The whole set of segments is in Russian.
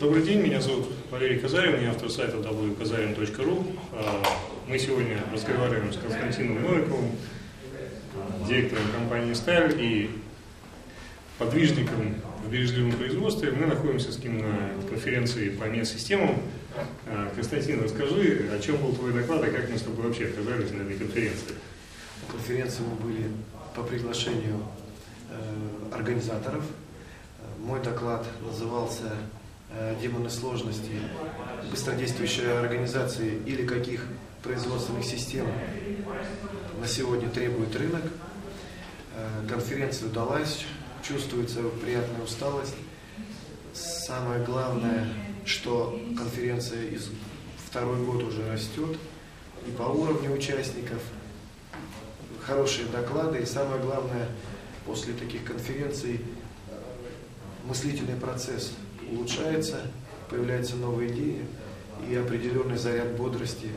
Добрый день, меня зовут Валерий Казарин, я автор сайта www.kazarin.ru. А, мы сегодня разговариваем с Константином Новиковым, директором компании «Сталь» и подвижником в бережливом производстве. Мы находимся с ним на конференции по медсистемам. А, Константин, расскажи, о чем был твой доклад и как мы с тобой вообще оказались на этой конференции? На конференции мы были по приглашению э, организаторов. Мой доклад назывался демоны сложности быстродействующей организации или каких производственных систем на сегодня требует рынок. Э, конференция удалась, чувствуется приятная усталость. Самое главное, что конференция из второй год уже растет, и по уровню участников, хорошие доклады, и самое главное, после таких конференций э, мыслительный процесс – улучшается, появляются новые идеи и определенный заряд бодрости.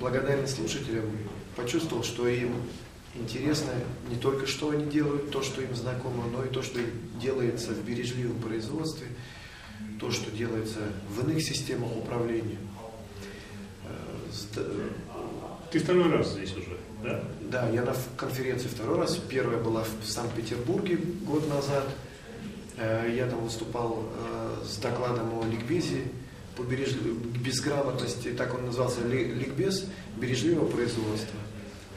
Благодарен слушателям, почувствовал, что им интересно не только что они делают, то, что им знакомо, но и то, что делается в бережливом производстве, то, что делается в иных системах управления. Ты второй раз здесь уже, да? Да, я на конференции второй раз. Первая была в Санкт-Петербурге год назад – Э, я там выступал э, с докладом о ликбезе по береж... безграмотности, так он назывался, ликбез бережливого производства.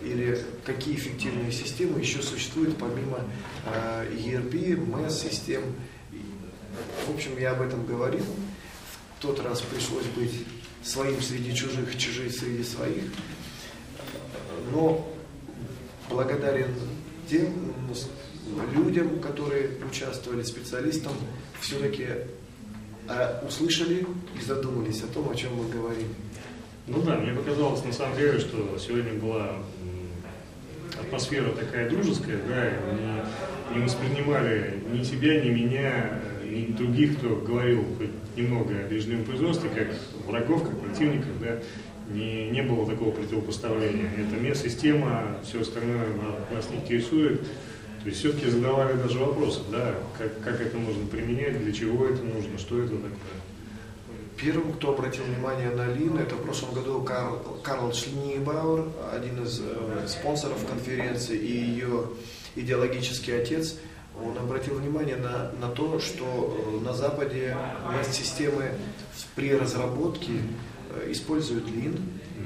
Или какие эффективные системы еще существуют помимо ERP, MES-систем. В общем, я об этом говорил. В тот раз пришлось быть своим среди чужих, чужие среди своих. Но благодарен тем, людям, которые участвовали, специалистам, все-таки а, услышали и задумались о том, о чем мы говорим. Ну да, мне показалось на самом деле, что сегодня была атмосфера такая дружеская, да, не, не воспринимали ни тебя, ни меня, ни других, кто говорил хоть немного о бережливом производстве, как врагов, как противников, да, не, не было такого противопоставления. Это медсистема, все остальное нас не интересует. То есть все-таки задавали даже вопросы, да, как, как это можно применять, для чего это нужно, что это такое. Первым, кто обратил внимание на Лин, это в прошлом году Карл, Карл Шлинибауэр, один из э, спонсоров конференции и ее идеологический отец. Он обратил внимание на, на то, что э, на Западе системы при разработке э, используют Лин,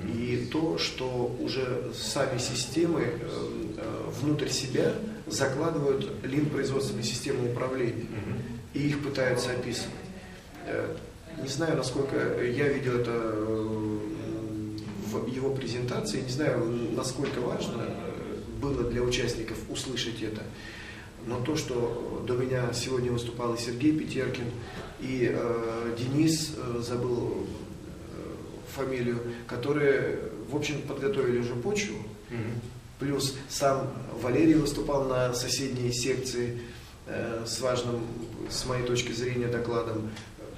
и то, что уже сами системы э, э, внутрь себя закладывают лин производственной системы управления и их пытаются описывать. Э, не знаю, насколько я видел это в его презентации, не знаю, насколько важно было для участников услышать это. Но то, что до меня сегодня выступал и Сергей Петеркин, и э, Денис, э, забыл фамилию, которые, в общем, подготовили уже почву. Плюс сам Валерий выступал на соседней секции э, с важным, с моей точки зрения, докладом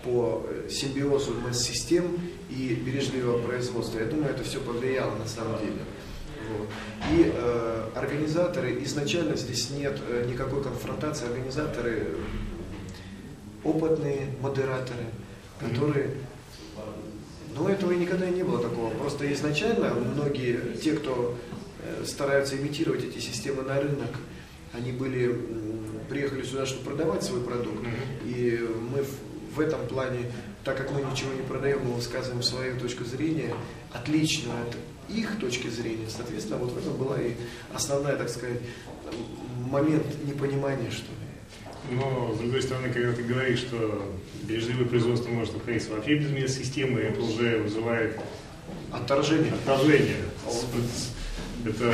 по симбиозу систем и бережливого производства. Я думаю, это все повлияло на самом деле. Вот. И э, организаторы, изначально здесь нет э, никакой конфронтации, организаторы опытные модераторы, которые но этого и никогда не было такого. Просто изначально многие, те, кто стараются имитировать эти системы на рынок, они были, приехали сюда, чтобы продавать свой продукт. И мы в этом плане, так как мы ничего не продаем, мы высказываем свою точку зрения, отличную от их точки зрения. Соответственно, вот в этом была и основная, так сказать, момент непонимания, что ли. Но, с другой стороны, когда ты говоришь, что бережливое производство может обходиться вообще без медсистемы, это уже вызывает отторжение. Отторжение. Это...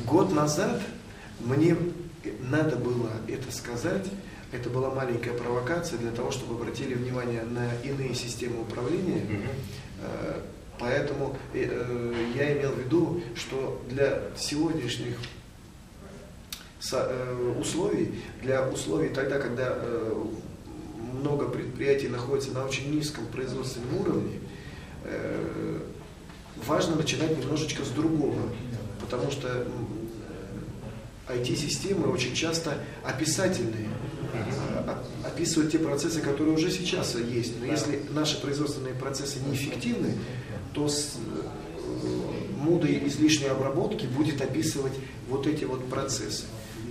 В год назад мне надо было это сказать, это была маленькая провокация для того, чтобы обратили внимание на иные системы управления. Угу. Поэтому э, я имел в виду, что для сегодняшних Э, условий, для условий тогда, когда много предприятий находится на очень низком производственном уровне, важно начинать немножечко с другого, потому что IT-системы очень часто описательные. описывать те процессы, которые уже сейчас есть. Но если наши производственные процессы неэффективны, то с э, мудой излишней обработки будет описывать вот эти вот процессы.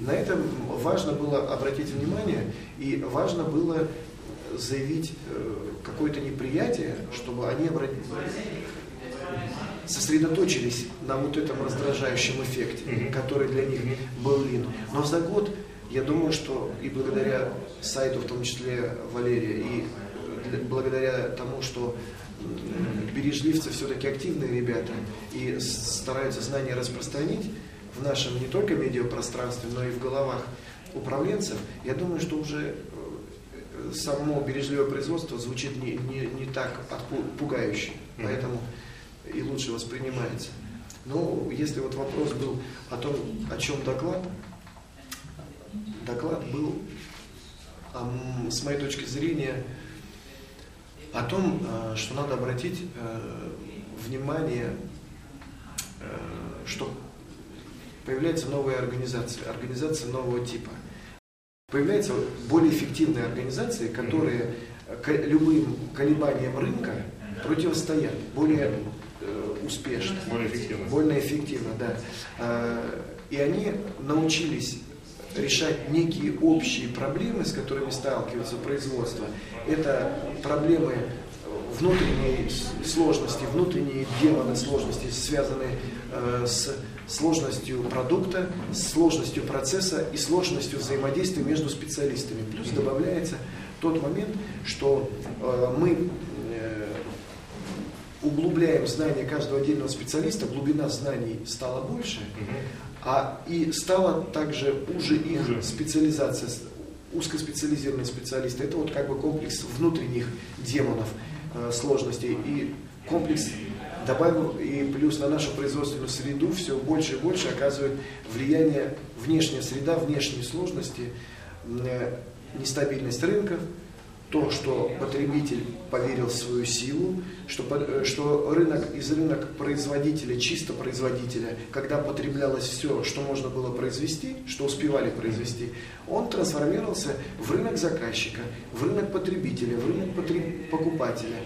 На этом важно было обратить внимание и важно было заявить э, какое-то неприятие, чтобы они сосредоточились на вот этом раздражающем эффекте, который для них был лин. Но за год, я думаю, что и благодаря сайту, в том числе Валерия, и благодаря тому, что бережливцы все-таки активные ребята и стараются знания распространить в нашем не только медиапространстве, но и в головах управленцев, я думаю, что уже э, само бережливое производство звучит не, не, не так пугающе. Поэтому и лучше воспринимается. Но если вот вопрос был о том, о чем доклад, доклад был, с моей точки зрения, о том, э, что надо обратить э, внимание, э, что появляется новая организация, организация нового типа. Появляются более эффективные организации, которые любым колебаниям рынка противостоят, более успешно. Более эффективно. Более эффективно, да. А, и они научились решать некие общие проблемы, с которыми сталкивается производство. Это проблемы внутренней сложности, внутренние демоны сложности, связанные э, с сложностью продукта, с сложностью процесса и сложностью взаимодействия между специалистами. Плюс добавляется тот момент, что э, мы углубляем знания каждого отдельного специалиста, глубина знаний стала больше, а и стала также уже их уже. специализация, узкоспециализированные специалисты. Это вот как бы комплекс внутренних демонов э, сложностей. И комплекс добавил и плюс на нашу производственную среду все больше и больше оказывает влияние внешняя среда, внешние сложности, э, нестабильность рынков, то, что потребитель поверил в свою силу, что, э, что рынок из рынок производителя, чисто производителя, когда потреблялось все, что можно было произвести, что успевали произвести, он трансформировался в рынок заказчика, в рынок потребителя, в рынок потреб... покупателя.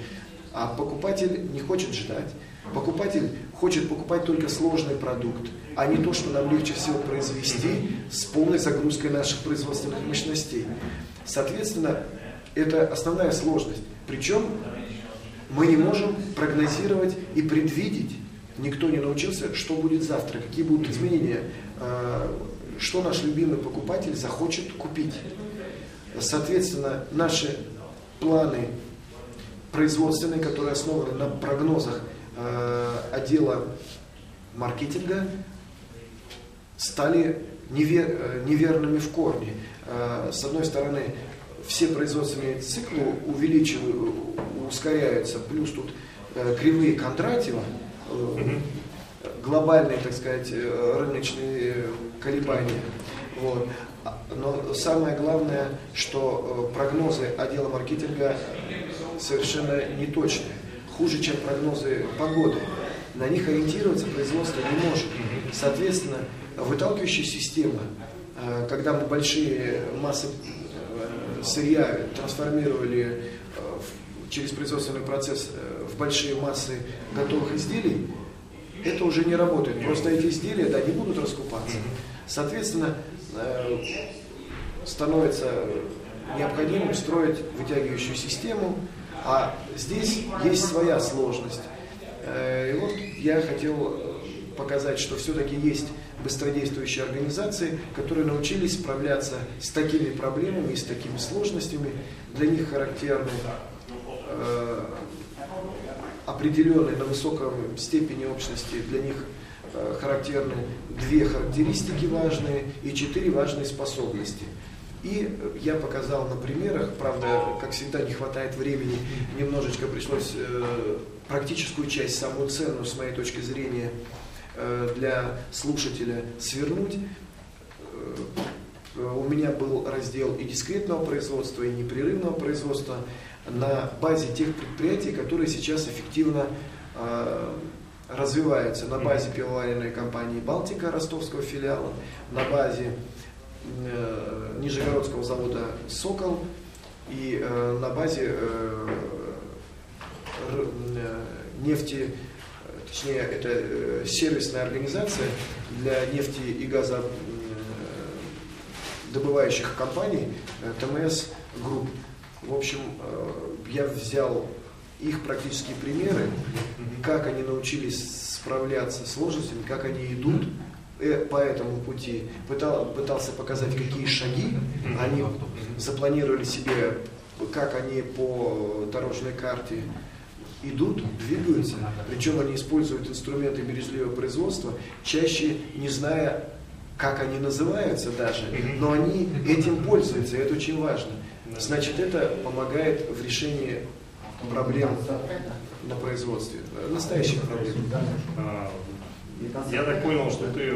А покупатель не хочет ждать. Покупатель хочет покупать только сложный продукт, а не то, что нам легче всего произвести с полной загрузкой наших производственных мощностей. Соответственно, это основная сложность. Причем мы не можем прогнозировать и предвидеть, никто не научился, что будет завтра, какие будут изменения, а, что наш любимый покупатель захочет купить. Соответственно, наши планы производственные, которые основаны на прогнозах а, отдела маркетинга, стали невер, неверными в корне. А, с одной стороны, все производственные циклы увеличивают, ускоряются, плюс тут э, кривые Кондратьева, э, глобальные, так сказать, э, рыночные колебания. Вот. Но самое главное, что прогнозы отдела маркетинга совершенно неточные. Хуже, чем прогнозы погоды. На них ориентироваться производство не может. Соответственно, выталкивающая система, когда мы большие массы сырья трансформировали э, через производственный процесс э, в большие массы готовых изделий, это уже не работает. Просто эти изделия да, не будут раскупаться. Соответственно, э, становится необходимым строить вытягивающую систему, а здесь есть своя сложность. И вот я хотел показать, что все-таки есть быстродействующие организации, которые научились справляться с такими проблемами и с такими сложностями. Для них характерны э, определенные на высоком степени общности, для них э, характерны две характеристики важные и четыре важные способности. И я показал на примерах, правда, как всегда, не хватает времени, немножечко пришлось э, практическую часть, самую ценную, с моей точки зрения, для слушателя свернуть. Э, у меня был раздел и дискретного производства, и непрерывного производства на базе тех предприятий, которые сейчас эффективно э, развиваются. На базе пивоваренной компании «Балтика» ростовского филиала, на базе Нижегородского завода «Сокол», И э, на базе э, э, нефти, точнее, это э, сервисная организация для нефти и газа добывающих компаний, ТМС Групп. В общем, я взял их практические примеры, как они научились справляться с сложностями, как они идут по этому пути, пытал, пытался показать, какие шаги они запланировали себе, как они по дорожной карте идут, двигаются, причем они используют инструменты бережливого производства, чаще не зная, как они называются даже, но они этим пользуются, и это очень важно. Значит, это помогает в решении проблем на производстве, настоящих проблем. А, я так понял, что ты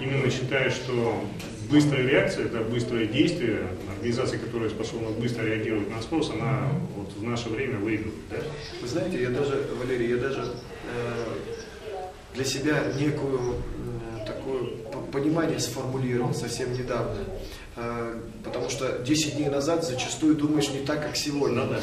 именно считаешь, что быстрая реакция, это быстрое действие, организация, которая способна быстро реагировать на спрос, она вот в наше время выигрывает. Да? Вы знаете, я даже, Валерий, я даже э, для себя некую э, такое понимание сформулировал совсем недавно. Э, потому что 10 дней назад зачастую думаешь не так, как сегодня. Ну, да.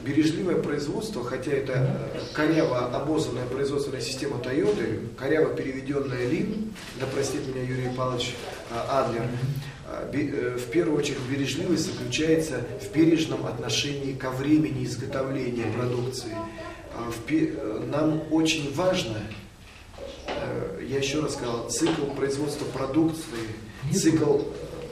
Э, бережливое производство, хотя это э, коряво обознанная производственная система Toyota, коряво переведенная Лин, да простит меня Юрий Павлович Адлер, в первую очередь бережливость заключается в бережном отношении ко времени изготовления продукции. Нам очень важно, я еще раз сказал, цикл производства продукции, цикл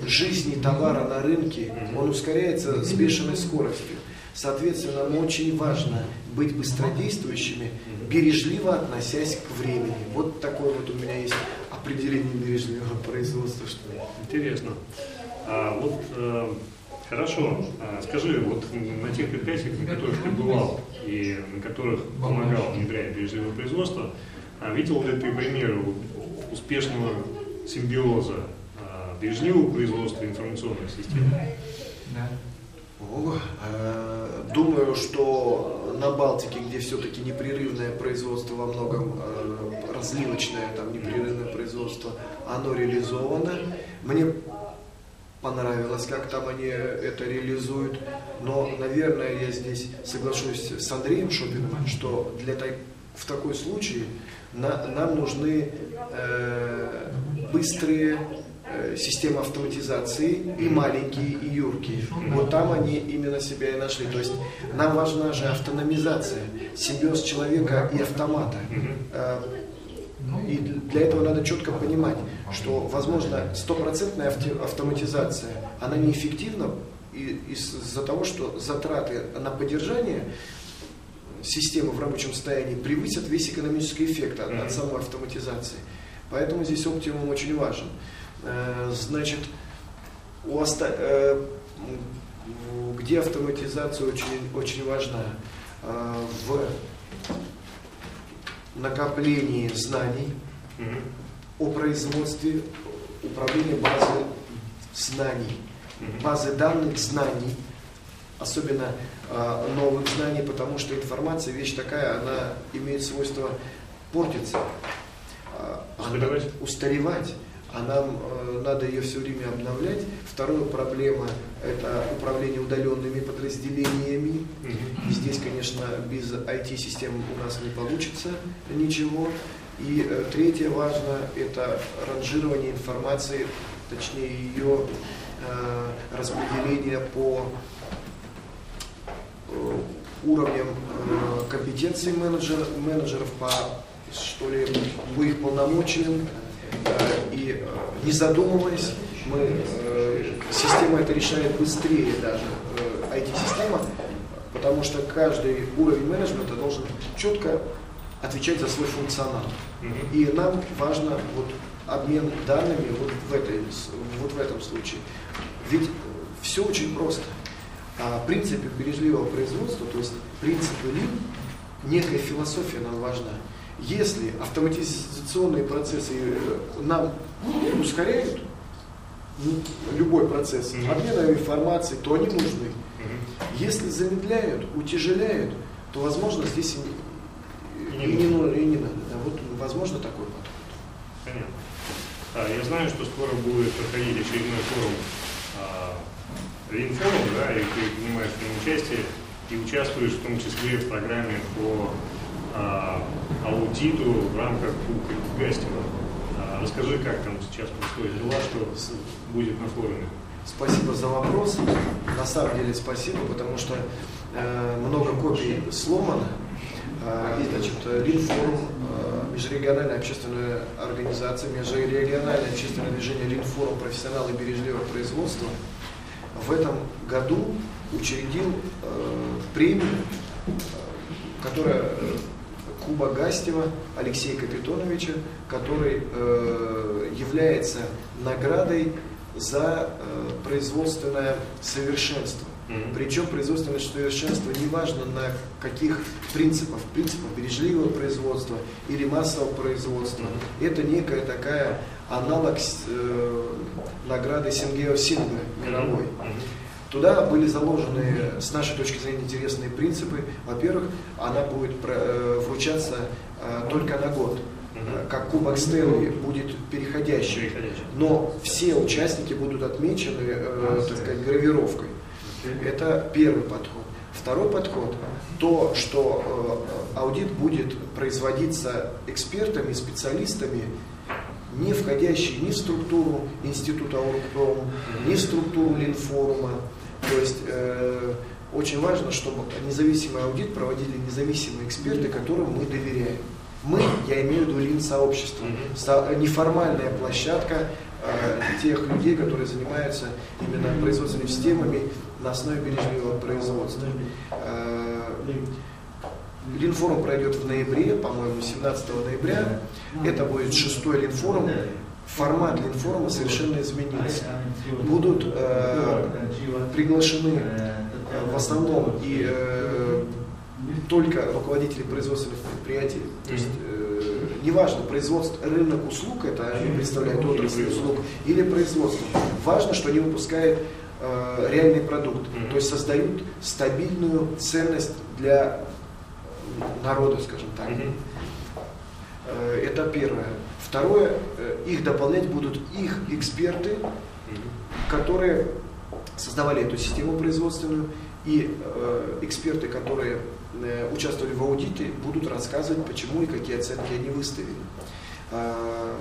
жизни товара на рынке, он ускоряется с бешеной скоростью. Соответственно, нам очень важно быть быстродействующими, бережливо относясь к времени. Вот такое вот у меня есть определение бережливого производства. Что Интересно. А, вот э, хорошо, а, скажи, вот на тех предприятиях, на которых ты бывал и на которых помогал внедрять бережливое производство, а, видел ли ты примеры успешного симбиоза бережливого производства информационных систем? Да. Э, думаю, что на Балтике, где все-таки непрерывное производство во многом э, разливочное, там непрерывное производство, оно реализовано. Мне понравилось, как там они это реализуют. Но, наверное, я здесь соглашусь с Андреем Шопиным, что для в такой случае на, нам нужны э, быстрые система автоматизации и маленькие, и юркие. Вот там они именно себя и нашли. То есть нам важна же автономизация, симбиоз человека и автомата. Э, и для этого надо четко понимать, что, возможно, стопроцентная автоматизация, она неэффективна из-за того, что затраты на поддержание системы в рабочем состоянии превысят весь экономический эффект от, от самой автоматизации. Поэтому здесь оптимум очень важен. Э, значит, у оста... Э, где автоматизация очень, очень важна? Э, в накоплении знаний о производстве, управлении базы знаний, базы данных знаний, особенно новых знаний, потому что информация вещь такая, она имеет свойство портиться, устаревать. устаревать а нам э, надо ее все время обновлять. Вторая проблема – это управление удаленными подразделениями. И здесь, конечно, без IT-систем у нас не получится ничего. И э, третье важно – это ранжирование информации, точнее ее э, распределение по э, уровням э, компетенции менеджер, менеджеров, по, что ли, по их полномочиям, и э, не задумываясь, мы, э, система это решает быстрее даже, IT-система, потому что каждый уровень менеджмента должен четко отвечать за свой функционал. И нам важно вот обмен данными вот в, этой, вот в этом случае. Ведь все очень просто. А принципы бережливого производства, то есть принципы лин, некая философия нам важна. Если автоматизационные процессы э, нам ускоряют любой процесс обмена информацией, то они нужны. Если замедляют, утяжеляют, то, возможно, здесь и, и, не, и не надо. Да, вот, возможно, такой подход. Понятно. А, я знаю, что скоро будет проходить очередной форум а, Линфорум, да, и ты принимаешь в нем участие и участвуешь в том числе в программе по а, аудиту в рамках Гастева. А, расскажи, как там сейчас происходит дела, что будет на форуме. Спасибо за вопрос. На самом деле спасибо, потому что э, много копий сломано. Э, значит, Линфорум, э, межрегиональная общественная организация, межрегиональное общественное движение Линфорум профессионалы бережливого производства в этом году учредил э, премию, э, которая э, Куба Гастева Алексея Капитоновича, который э, является наградой за э, производственное совершенство. Mm-hmm. Причем производственное совершенство неважно на каких принципах, принципах бережливого производства или массового производства. Mm-hmm. Это некая такая аналог э, награды Сингео Синга мировой. Mm-hmm. Туда были заложены, с нашей точки зрения, интересные принципы. Во-первых, она будет э, вручаться э, только на год как Кубок Стэнли будет переходящий, но все участники будут отмечены, э, так сказать, гравировкой. Это первый подход. Второй подход – то, что э, аудит будет производиться экспертами, специалистами, не входящие ни в структуру Института Оргпром, ни в структуру Линфорума. То есть э, очень важно, чтобы независимый аудит проводили независимые эксперты, которым мы доверяем. Мы, я имею в виду лин-сообщество, неформальная площадка э, тех людей, которые занимаются именно производственными системами на основе бережливого производства. Э, Линфорум пройдет в ноябре, по-моему, 17 ноября. Это будет шестой Линфорум. Формат Линфорума совершенно изменился. Будут э, приглашены э, в основном и э, только руководители производственных предприятий. То есть э, неважно, производство, рынок услуг, это они представляют отрасль услуг, или производство. Важно, что они выпускают э, реальный продукт, то есть создают стабильную ценность для народа, скажем так. Э, это первое. Второе, э, их дополнять будут их эксперты, которые создавали эту систему производственную, и э, эксперты, которые Э, участвовали в аудите, будут рассказывать, почему и какие оценки они выставили. А,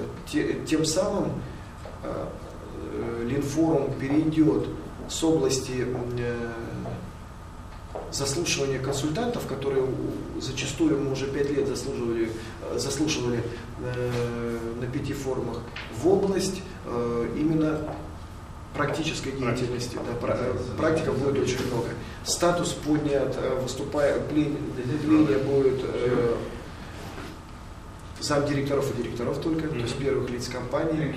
тем самым э, Линфорум перейдет с области э, заслушивания консультантов, которые зачастую мы уже пять лет заслуживали, заслушивали на пяти форумах, в область именно практической деятельности. Да, практика будет очень много. Статус поднят, э, выступая, дление будет э, замдиректоров и директоров только, то есть первых лиц компании.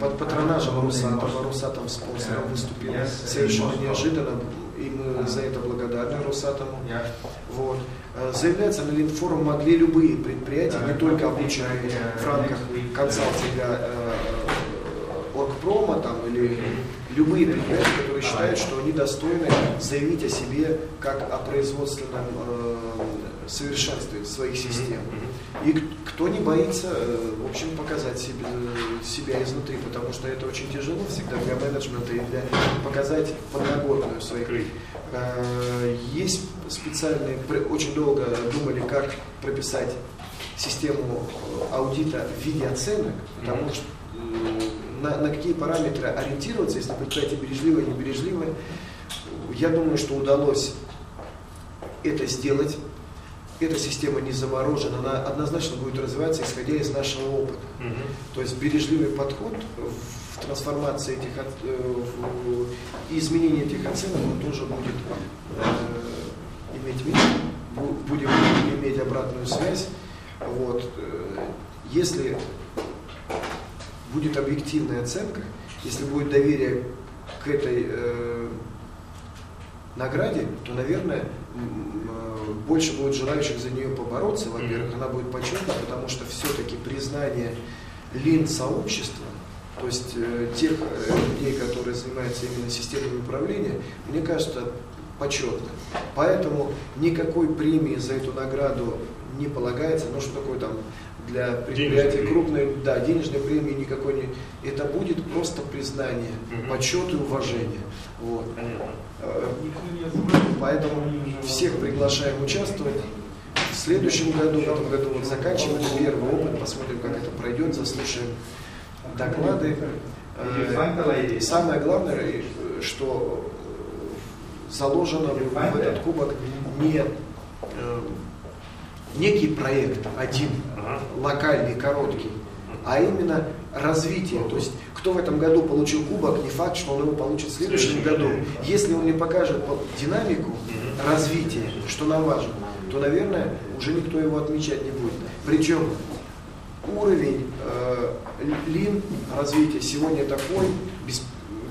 Под патронажем Росатома, Росатом спонсором выступил. Совершенно неожиданно, и мы за это благодарны Росатому. Вот. Э, заявляться на Линфорум могли любые предприятия, не только обученные в рамках консалтинга э, Оргпрома там, или любые предприятия, которые считают, что они достойны заявить о себе как о производственном э, совершенстве своих систем. И кто не боится, э, в общем, показать себе, себя изнутри, потому что это очень тяжело всегда для менеджмента и для показать подноготную своих. Э, есть специальные, очень долго думали, как прописать систему э, аудита в виде оценок, потому что на, на какие параметры ориентироваться, если предприятие бережливое, не бережливое. Я думаю, что удалось это сделать. Эта система не заморожена, она однозначно будет развиваться, исходя из нашего опыта. Угу. То есть бережливый подход в трансформации этих э, в, и изменении этих оценок он тоже будет э, иметь место, будем иметь обратную связь. Вот. Э, если будет объективная оценка, если будет доверие к этой э, награде, то, наверное, э, больше будет желающих за нее побороться. Во-первых, она будет почетна, потому что все-таки признание лин-сообщества, то есть э, тех э, людей, которые занимаются именно системой управления, мне кажется, почетно. Поэтому никакой премии за эту награду не полагается. Ну, что такое там для предприятий крупной, да, денежной премии никакой не. Это будет просто признание, Мгм. почет и уважение. Вот. Э, Поэтому всех приглашаем участвовать. В следующем году, в этом году вот заканчиваем первый опыт, посмотрим, как это пройдет, заслушаем доклады. Э, самое главное, э, что заложено в этот кубок не некий проект один, локальный, короткий, а именно развитие. То есть, кто в этом году получил кубок, не факт, что он его получит в следующем году. Если он не покажет по- динамику развития, что нам важно, то, наверное, уже никто его отмечать не будет. Причем уровень э, лин развития сегодня такой, без-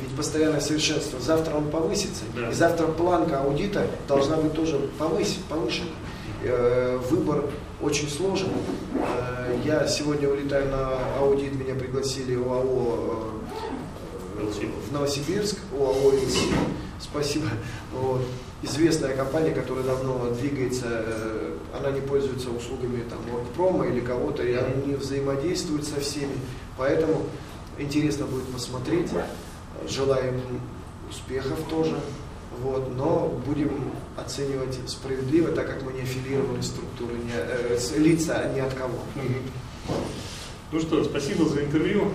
ведь постоянное совершенство, завтра он повысится, Да. и завтра планка аудита должна быть тоже повысь- повышена. Э, выбор очень сложен. Э, я сегодня улетаю на аудит, меня пригласили ОАО э, LC. в Новосибирск, ОАО «ИЛСИ». Спасибо. Вот. Известная компания, которая давно двигается, э, она не пользуется услугами там, Workpromo или кого-то, и она не взаимодействует со всеми. Поэтому интересно будет посмотреть. Желаем успехов тоже. Вот, но будем оценивать справедливо, так как мы не аффилированы структуры, не, э, лица ни от кого. Ну что, спасибо за интервью.